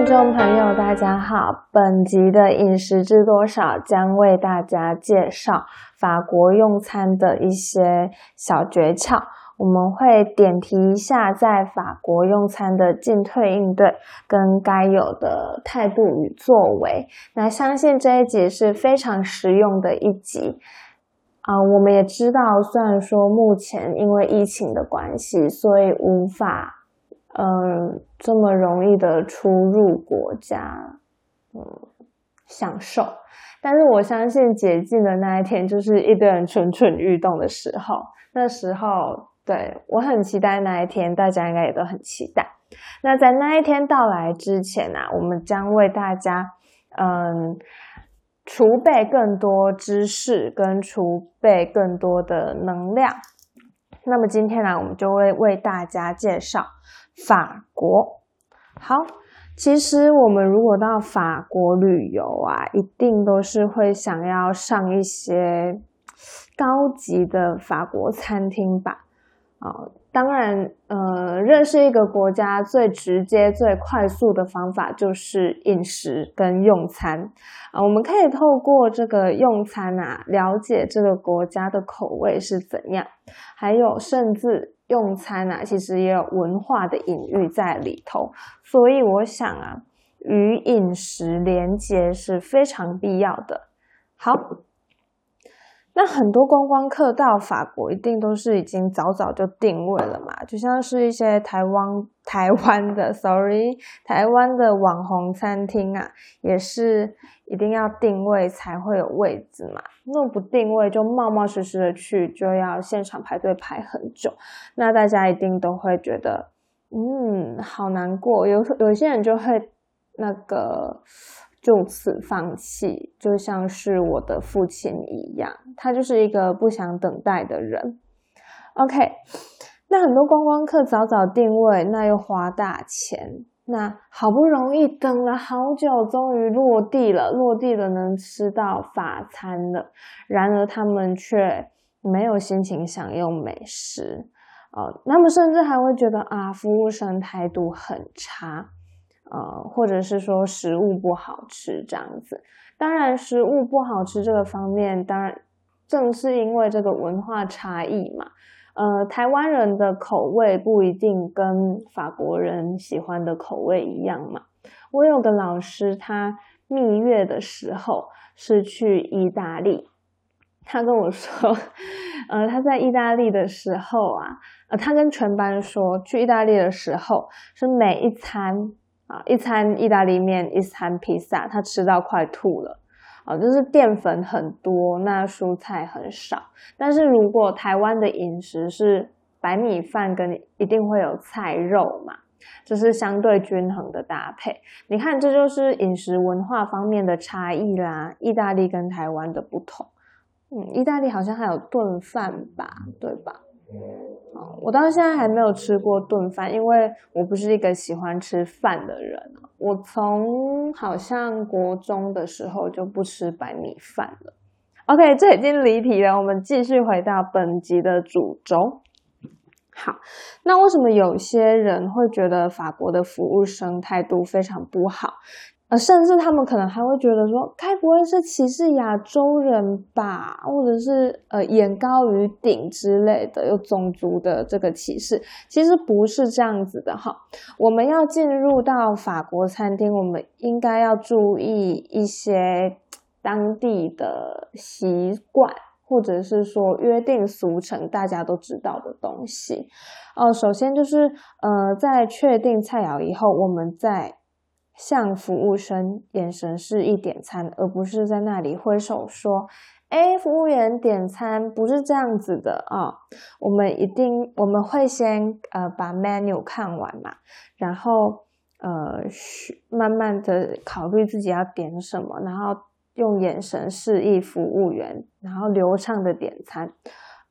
听众朋友，大家好！本集的饮食知多少将为大家介绍法国用餐的一些小诀窍。我们会点题一下在法国用餐的进退应对跟该有的态度与作为。那相信这一集是非常实用的一集啊！我们也知道，虽然说目前因为疫情的关系，所以无法。嗯，这么容易的出入国家，嗯，享受。但是我相信解禁的那一天，就是一堆人蠢蠢欲动的时候。那时候，对我很期待那一天，大家应该也都很期待。那在那一天到来之前啊，我们将为大家，嗯，储备更多知识，跟储备更多的能量。那么今天呢，我们就会为大家介绍。法国好，其实我们如果到法国旅游啊，一定都是会想要上一些高级的法国餐厅吧？啊。当然，呃，认识一个国家最直接、最快速的方法就是饮食跟用餐啊。我们可以透过这个用餐啊，了解这个国家的口味是怎样，还有甚至用餐啊，其实也有文化的隐喻在里头。所以我想啊，与饮食连接是非常必要的。好。那很多观光客到法国一定都是已经早早就定位了嘛，就像是一些台湾台湾的，sorry，台湾的网红餐厅啊，也是一定要定位才会有位置嘛。那不定位就冒冒失失的去，就要现场排队排很久，那大家一定都会觉得，嗯，好难过。有有些人就会那个。就此放弃，就像是我的父亲一样，他就是一个不想等待的人。OK，那很多观光客早早定位，那又花大钱，那好不容易等了好久，终于落地了，落地了能吃到法餐了，然而他们却没有心情享用美食，哦，他们甚至还会觉得啊，服务生态度很差。呃，或者是说食物不好吃这样子，当然食物不好吃这个方面，当然正是因为这个文化差异嘛。呃，台湾人的口味不一定跟法国人喜欢的口味一样嘛。我有个老师，他蜜月的时候是去意大利，他跟我说，呃，他在意大利的时候啊，呃，他跟全班说，去意大利的时候是每一餐。啊，一餐意大利面，一餐披萨，他吃到快吐了。啊，就是淀粉很多，那蔬菜很少。但是如果台湾的饮食是白米饭跟一定会有菜肉嘛，就是相对均衡的搭配。你看，这就是饮食文化方面的差异啦。意大利跟台湾的不同。嗯，意大利好像还有炖饭吧，对吧？我到现在还没有吃过炖饭，因为我不是一个喜欢吃饭的人。我从好像国中的时候就不吃白米饭了。OK，这已经离题了，我们继续回到本集的主轴。好，那为什么有些人会觉得法国的服务生态度非常不好？呃，甚至他们可能还会觉得说，该不会是歧视亚洲人吧，或者是呃眼高于顶之类的，有种族的这个歧视，其实不是这样子的哈。我们要进入到法国餐厅，我们应该要注意一些当地的习惯，或者是说约定俗成，大家都知道的东西。哦，首先就是呃，在确定菜肴以后，我们在向服务生眼神示意点餐，而不是在那里挥手说：“哎，服务员点餐不是这样子的啊！”我们一定我们会先呃把 menu 看完嘛，然后呃慢慢的考虑自己要点什么，然后用眼神示意服务员，然后流畅的点餐，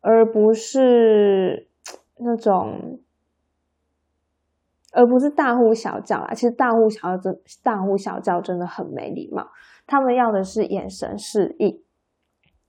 而不是那种。而不是大呼小叫啊，其实大呼小叫、大呼小叫真的很没礼貌。他们要的是眼神示意。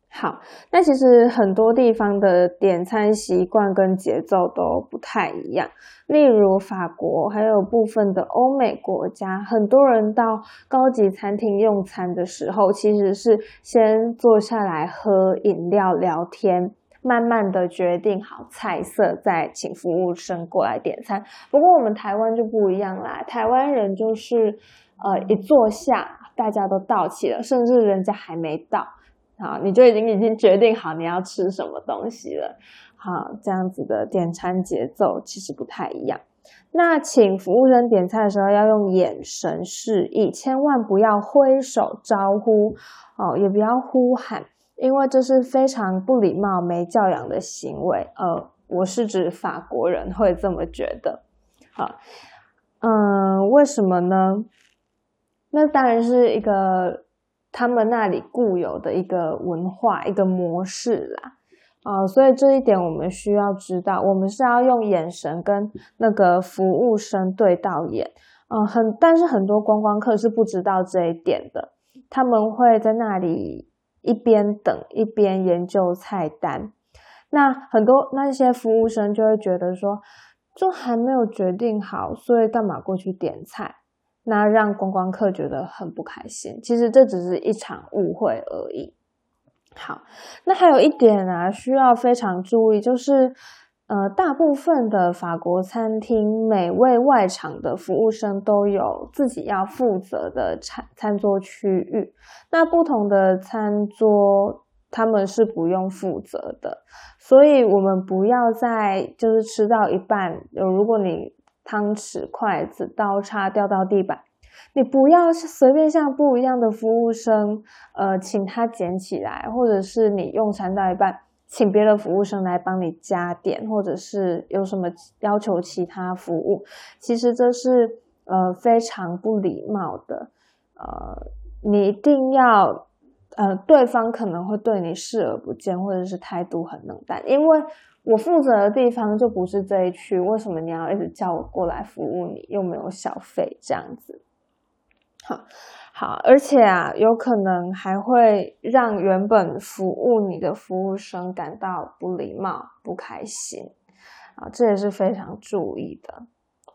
好，那其实很多地方的点餐习惯跟节奏都不太一样。例如法国，还有部分的欧美国家，很多人到高级餐厅用餐的时候，其实是先坐下来喝饮料聊天，慢慢的决定好菜色，再请服务生过来点餐。不过我们台湾就不一样啦，台湾人就是呃一坐下，大家都到齐了，甚至人家还没到。好，你就已经已经决定好你要吃什么东西了。好，这样子的点餐节奏其实不太一样。那请服务生点菜的时候要用眼神示意，千万不要挥手招呼哦，也不要呼喊，因为这是非常不礼貌、没教养的行为。呃，我是指法国人会这么觉得。好，嗯，为什么呢？那当然是一个。他们那里固有的一个文化、一个模式啦，啊，所以这一点我们需要知道，我们是要用眼神跟那个服务生对到眼，嗯，很，但是很多观光客是不知道这一点的，他们会在那里一边等一边研究菜单，那很多那些服务生就会觉得说，就还没有决定好，所以干嘛过去点菜？那让观光客觉得很不开心。其实这只是一场误会而已。好，那还有一点啊，需要非常注意，就是呃，大部分的法国餐厅，每位外场的服务生都有自己要负责的餐餐桌区域。那不同的餐桌，他们是不用负责的。所以，我们不要在就是吃到一半，有如果你。汤匙、筷子、刀叉掉到地板，你不要随便向不一样的服务生，呃，请他捡起来，或者是你用餐到一半，请别的服务生来帮你加点，或者是有什么要求其他服务，其实这是呃非常不礼貌的，呃，你一定要，呃，对方可能会对你视而不见，或者是态度很冷淡，因为。我负责的地方就不是这一区，为什么你要一直叫我过来服务你？又没有小费这样子，好，好，而且啊，有可能还会让原本服务你的服务生感到不礼貌、不开心啊，这也是非常注意的。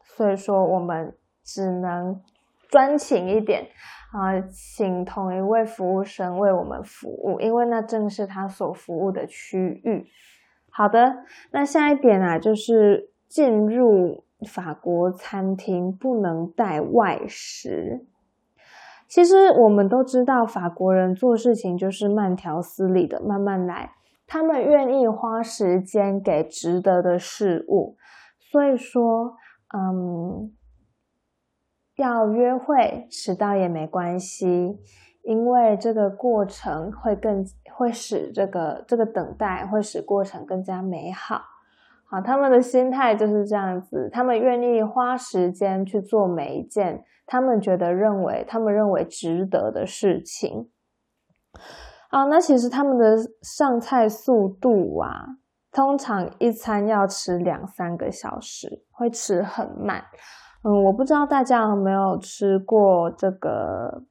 所以说，我们只能专情一点啊，请同一位服务生为我们服务，因为那正是他所服务的区域。好的，那下一点啊，就是进入法国餐厅不能带外食。其实我们都知道，法国人做事情就是慢条斯理的，慢慢来。他们愿意花时间给值得的事物，所以说，嗯，要约会迟到也没关系。因为这个过程会更会使这个这个等待会使过程更加美好，好，他们的心态就是这样子，他们愿意花时间去做每一件他们觉得认为他们认为值得的事情。好，那其实他们的上菜速度啊，通常一餐要吃两三个小时，会吃很慢。嗯，我不知道大家有没有吃过这个。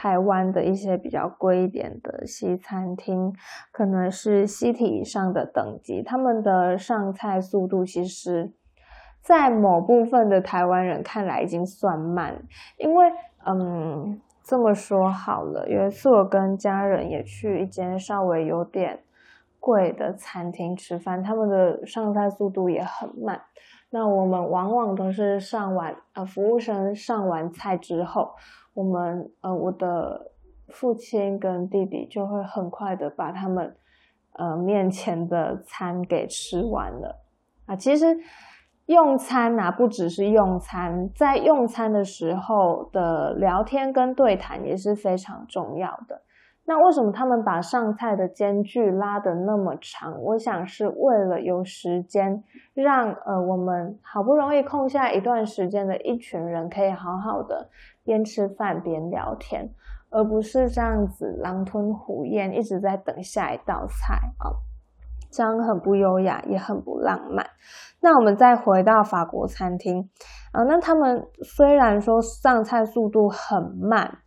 台湾的一些比较贵一点的西餐厅，可能是西体以上的等级，他们的上菜速度其实，在某部分的台湾人看来已经算慢。因为，嗯，这么说好了，有一次我跟家人也去一间稍微有点贵的餐厅吃饭，他们的上菜速度也很慢。那我们往往都是上完，呃，服务生上完菜之后。我们呃，我的父亲跟弟弟就会很快的把他们呃面前的餐给吃完了啊。其实用餐啊，不只是用餐，在用餐的时候的聊天跟对谈也是非常重要的。那为什么他们把上菜的间距拉得那么长？我想是为了有时间让呃我们好不容易空下一段时间的一群人可以好好的。边吃饭边聊天，而不是这样子狼吞虎咽，一直在等下一道菜啊，这样很不优雅，也很不浪漫。那我们再回到法国餐厅啊，那他们虽然说上菜速度很慢，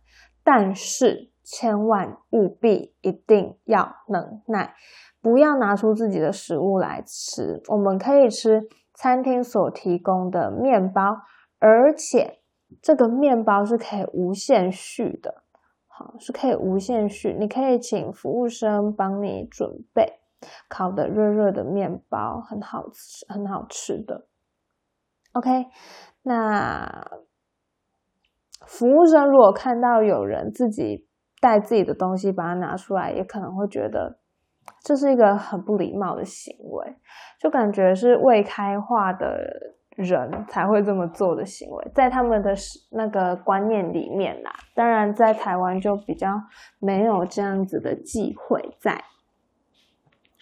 但是千万务必一定要能耐，不要拿出自己的食物来吃。我们可以吃餐厅所提供的面包，而且这个面包是可以无限续的，好，是可以无限续。你可以请服务生帮你准备烤的热热的面包，很好吃，很好吃的。OK，那服务生如果看到有人自己带自己的东西，把它拿出来，也可能会觉得这是一个很不礼貌的行为，就感觉是未开化的人才会这么做的行为，在他们的那个观念里面啦。当然，在台湾就比较没有这样子的忌讳在。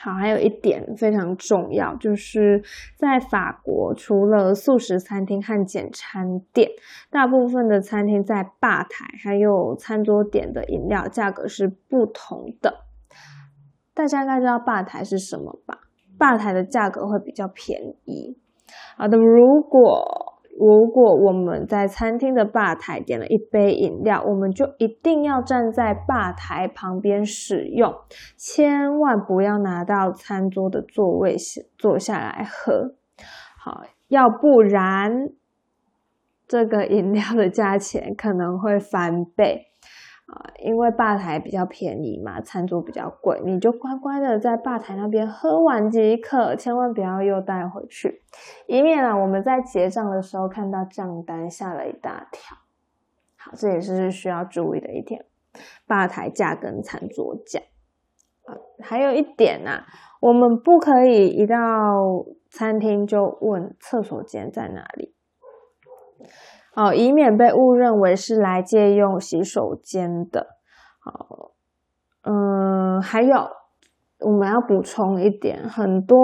好，还有一点非常重要，就是在法国，除了素食餐厅和简餐店，大部分的餐厅在吧台还有餐桌点的饮料价格是不同的。大家应该知道吧台是什么吧？吧台的价格会比较便宜。好的，如果如果我们在餐厅的吧台点了一杯饮料，我们就一定要站在吧台旁边使用，千万不要拿到餐桌的座位坐下来喝。好，要不然这个饮料的价钱可能会翻倍。啊，因为吧台比较便宜嘛，餐桌比较贵，你就乖乖的在吧台那边喝完即可，千万不要又带回去，以免啊我们在结账的时候看到账单吓了一大跳。好，这也是需要注意的一点，吧台价跟餐桌价。啊，还有一点呐，我们不可以一到餐厅就问厕所间在哪里。哦，以免被误认为是来借用洗手间的。好，嗯，还有我们要补充一点，很多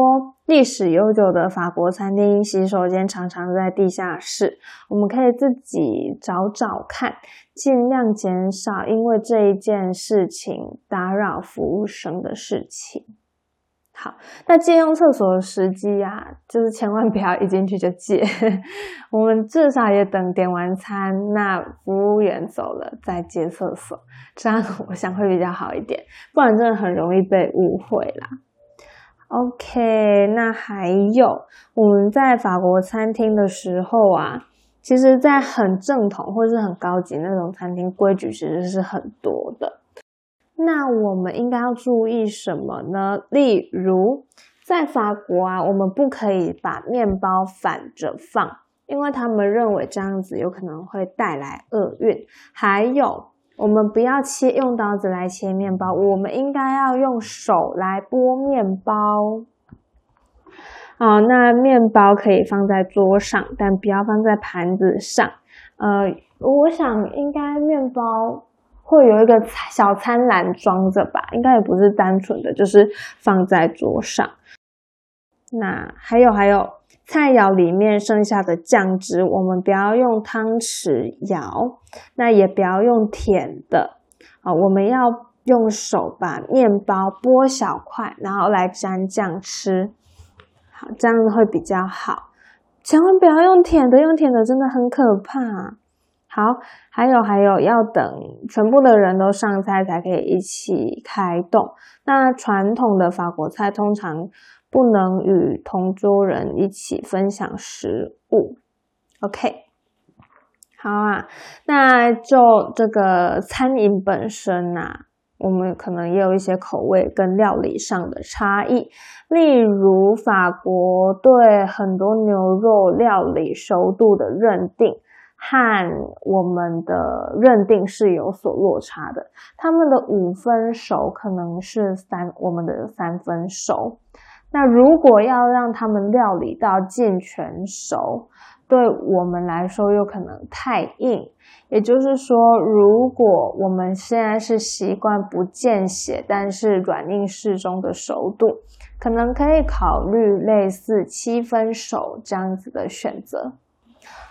历史悠久的法国餐厅洗手间常常在地下室，我们可以自己找找看，尽量减少因为这一件事情打扰服务生的事情。好，那借用厕所的时机呀，就是千万不要一进去就借，我们至少也等点完餐，那服务员走了再借厕所，这样我想会比较好一点，不然真的很容易被误会啦。OK，那还有我们在法国餐厅的时候啊，其实，在很正统或是很高级那种餐厅，规矩其实是很多的。那我们应该要注意什么呢？例如，在法国啊，我们不可以把面包反着放，因为他们认为这样子有可能会带来厄运。还有，我们不要切用刀子来切面包，我们应该要用手来剥面包。好，那面包可以放在桌上，但不要放在盘子上。呃，我想应该面包。会有一个小餐篮装着吧，应该也不是单纯的，就是放在桌上。那还有还有，菜肴里面剩下的酱汁，我们不要用汤匙舀，那也不要用舔的啊，我们要用手把面包剥小块，然后来沾酱吃。好，这样会比较好。千万不要用舔的，用舔的真的很可怕。好，还有还有，要等全部的人都上菜才可以一起开动。那传统的法国菜通常不能与同桌人一起分享食物。OK，好啊，那就这个餐饮本身呐，我们可能也有一些口味跟料理上的差异。例如，法国对很多牛肉料理熟度的认定。和我们的认定是有所落差的，他们的五分熟可能是三，我们的三分熟。那如果要让他们料理到健全熟，对我们来说又可能太硬。也就是说，如果我们现在是习惯不见血，但是软硬适中的熟度，可能可以考虑类似七分熟这样子的选择。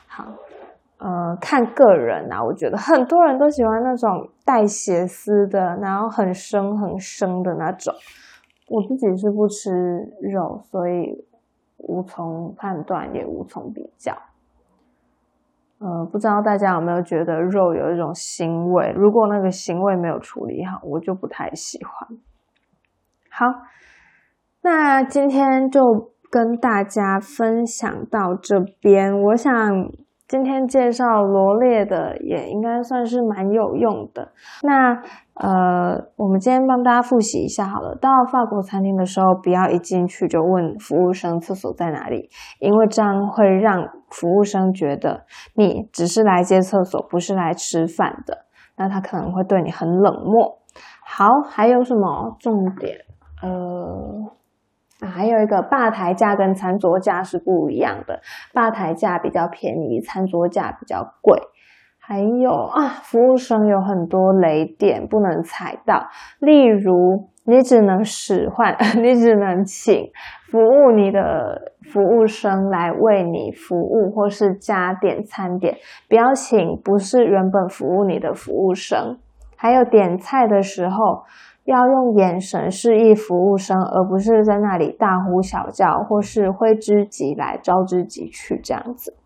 好。呃，看个人啊，我觉得很多人都喜欢那种带血丝的，然后很生很生的那种。我自己是不吃肉，所以无从判断，也无从比较。呃，不知道大家有没有觉得肉有一种腥味？如果那个腥味没有处理好，我就不太喜欢。好，那今天就跟大家分享到这边。我想。今天介绍罗列的也应该算是蛮有用的。那呃，我们今天帮大家复习一下好了。到法国餐厅的时候，不要一进去就问服务生厕所在哪里，因为这样会让服务生觉得你只是来接厕所，不是来吃饭的。那他可能会对你很冷漠。好，还有什么重点？呃。啊，还有一个吧台价跟餐桌价是不一样的，吧台价比较便宜，餐桌价比较贵。还有啊，服务生有很多雷点不能踩到，例如你只能使唤，你只能请服务你的服务生来为你服务，或是加点餐点，不要请不是原本服务你的服务生。还有点菜的时候。要用眼神示意服务生，而不是在那里大呼小叫，或是挥之即来招之即去这样子。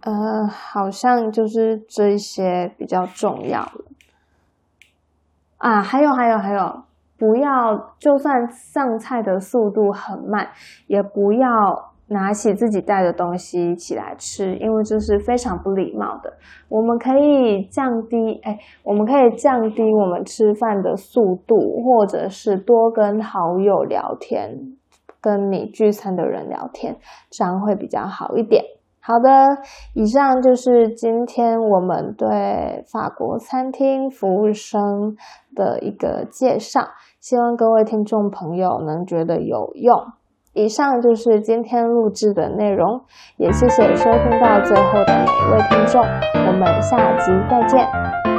呃，好像就是这些比较重要啊，还有还有还有，不要就算上菜的速度很慢，也不要。拿起自己带的东西起来吃，因为这是非常不礼貌的。我们可以降低，哎，我们可以降低我们吃饭的速度，或者是多跟好友聊天，跟你聚餐的人聊天，这样会比较好一点。好的，以上就是今天我们对法国餐厅服务生的一个介绍，希望各位听众朋友能觉得有用。以上就是今天录制的内容，也谢谢收听到最后的每一位听众，我们下集再见。